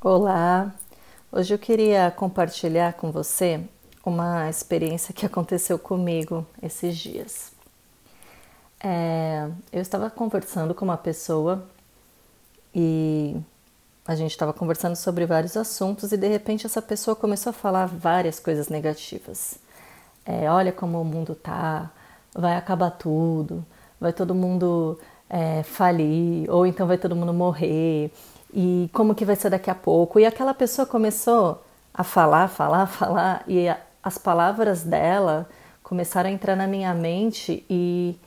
Olá! Hoje eu queria compartilhar com você uma experiência que aconteceu comigo esses dias. É, eu estava conversando com uma pessoa e a gente estava conversando sobre vários assuntos e de repente essa pessoa começou a falar várias coisas negativas. É, olha como o mundo tá, vai acabar tudo, vai todo mundo é, falir, ou então vai todo mundo morrer e como que vai ser daqui a pouco. E aquela pessoa começou a falar, falar, falar, e as palavras dela começaram a entrar na minha mente e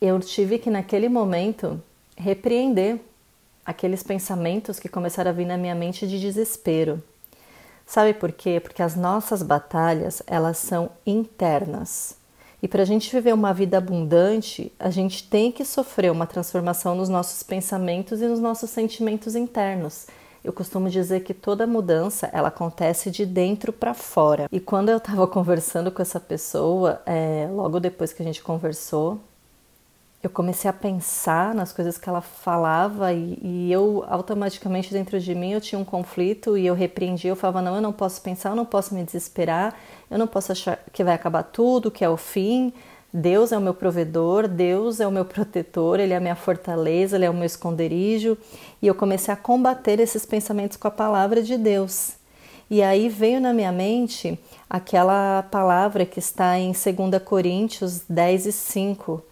eu tive que naquele momento repreender aqueles pensamentos que começaram a vir na minha mente de desespero. Sabe por quê? Porque as nossas batalhas, elas são internas. E para a gente viver uma vida abundante, a gente tem que sofrer uma transformação nos nossos pensamentos e nos nossos sentimentos internos. Eu costumo dizer que toda mudança ela acontece de dentro para fora. E quando eu estava conversando com essa pessoa, é, logo depois que a gente conversou, eu comecei a pensar nas coisas que ela falava e, e, eu automaticamente dentro de mim eu tinha um conflito e eu repreendia, eu falava não, eu não posso pensar, eu não posso me desesperar, eu não posso achar que vai acabar tudo, que é o fim. Deus é o meu provedor, Deus é o meu protetor, Ele é a minha fortaleza, Ele é o meu esconderijo. E eu comecei a combater esses pensamentos com a palavra de Deus. E aí veio na minha mente aquela palavra que está em 2 Coríntios 10 e 5,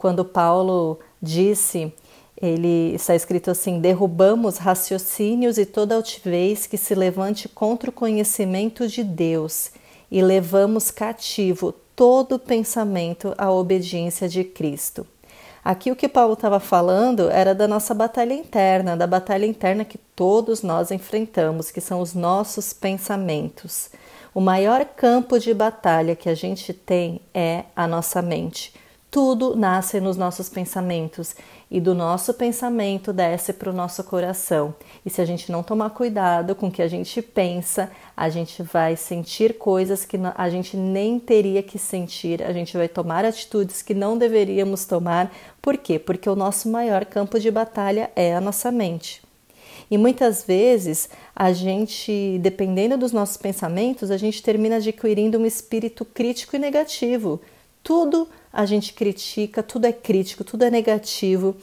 quando Paulo disse, ele está escrito assim: derrubamos raciocínios e toda altivez que se levante contra o conhecimento de Deus e levamos cativo todo pensamento à obediência de Cristo. Aqui o que Paulo estava falando era da nossa batalha interna, da batalha interna que todos nós enfrentamos, que são os nossos pensamentos. O maior campo de batalha que a gente tem é a nossa mente. Tudo nasce nos nossos pensamentos e do nosso pensamento desce para o nosso coração. E se a gente não tomar cuidado com o que a gente pensa, a gente vai sentir coisas que a gente nem teria que sentir, a gente vai tomar atitudes que não deveríamos tomar. Por quê? Porque o nosso maior campo de batalha é a nossa mente. E muitas vezes a gente, dependendo dos nossos pensamentos, a gente termina adquirindo um espírito crítico e negativo. Tudo a gente critica, tudo é crítico, tudo é negativo.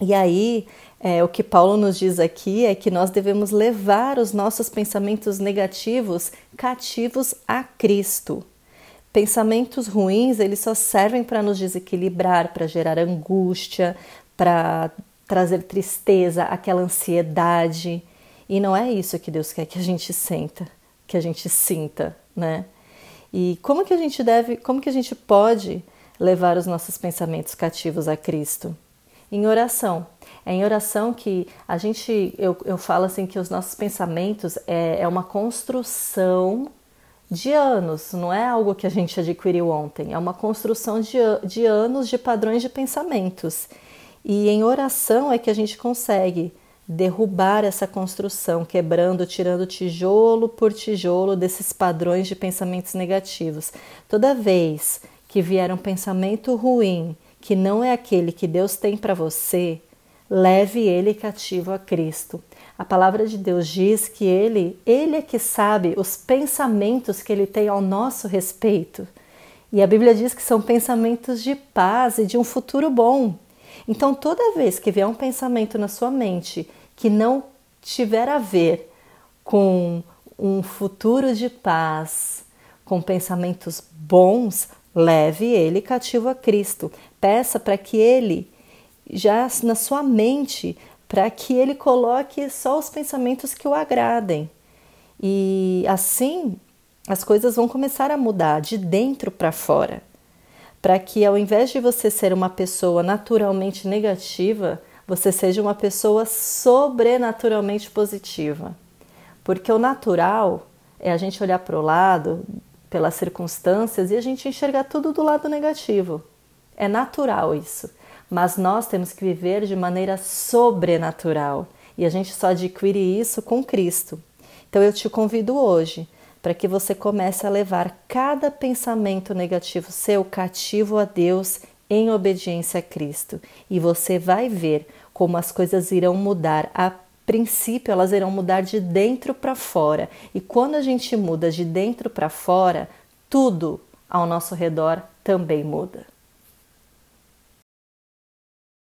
E aí, é, o que Paulo nos diz aqui é que nós devemos levar os nossos pensamentos negativos cativos a Cristo. Pensamentos ruins, eles só servem para nos desequilibrar, para gerar angústia, para trazer tristeza, aquela ansiedade. E não é isso que Deus quer que a gente senta, que a gente sinta, né? E como que a gente deve, como que a gente pode levar os nossos pensamentos cativos a Cristo? Em oração. É em oração que a gente, eu, eu falo assim que os nossos pensamentos é, é uma construção de anos, não é algo que a gente adquiriu ontem, é uma construção de, de anos de padrões de pensamentos. E em oração é que a gente consegue derrubar essa construção, quebrando, tirando tijolo por tijolo desses padrões de pensamentos negativos. Toda vez que vier um pensamento ruim, que não é aquele que Deus tem para você, leve ele cativo a Cristo. A palavra de Deus diz que ele, ele é que sabe os pensamentos que ele tem ao nosso respeito. E a Bíblia diz que são pensamentos de paz e de um futuro bom. Então, toda vez que vier um pensamento na sua mente que não tiver a ver com um futuro de paz, com pensamentos bons, leve ele cativo a Cristo. Peça para que ele, já na sua mente, para que ele coloque só os pensamentos que o agradem. E assim as coisas vão começar a mudar de dentro para fora. Para que ao invés de você ser uma pessoa naturalmente negativa, você seja uma pessoa sobrenaturalmente positiva. Porque o natural é a gente olhar para o lado, pelas circunstâncias, e a gente enxergar tudo do lado negativo. É natural isso. Mas nós temos que viver de maneira sobrenatural. E a gente só adquire isso com Cristo. Então eu te convido hoje para que você comece a levar cada pensamento negativo seu cativo a Deus em obediência a Cristo. E você vai ver como as coisas irão mudar princípio, elas irão mudar de dentro para fora. E quando a gente muda de dentro para fora, tudo ao nosso redor também muda.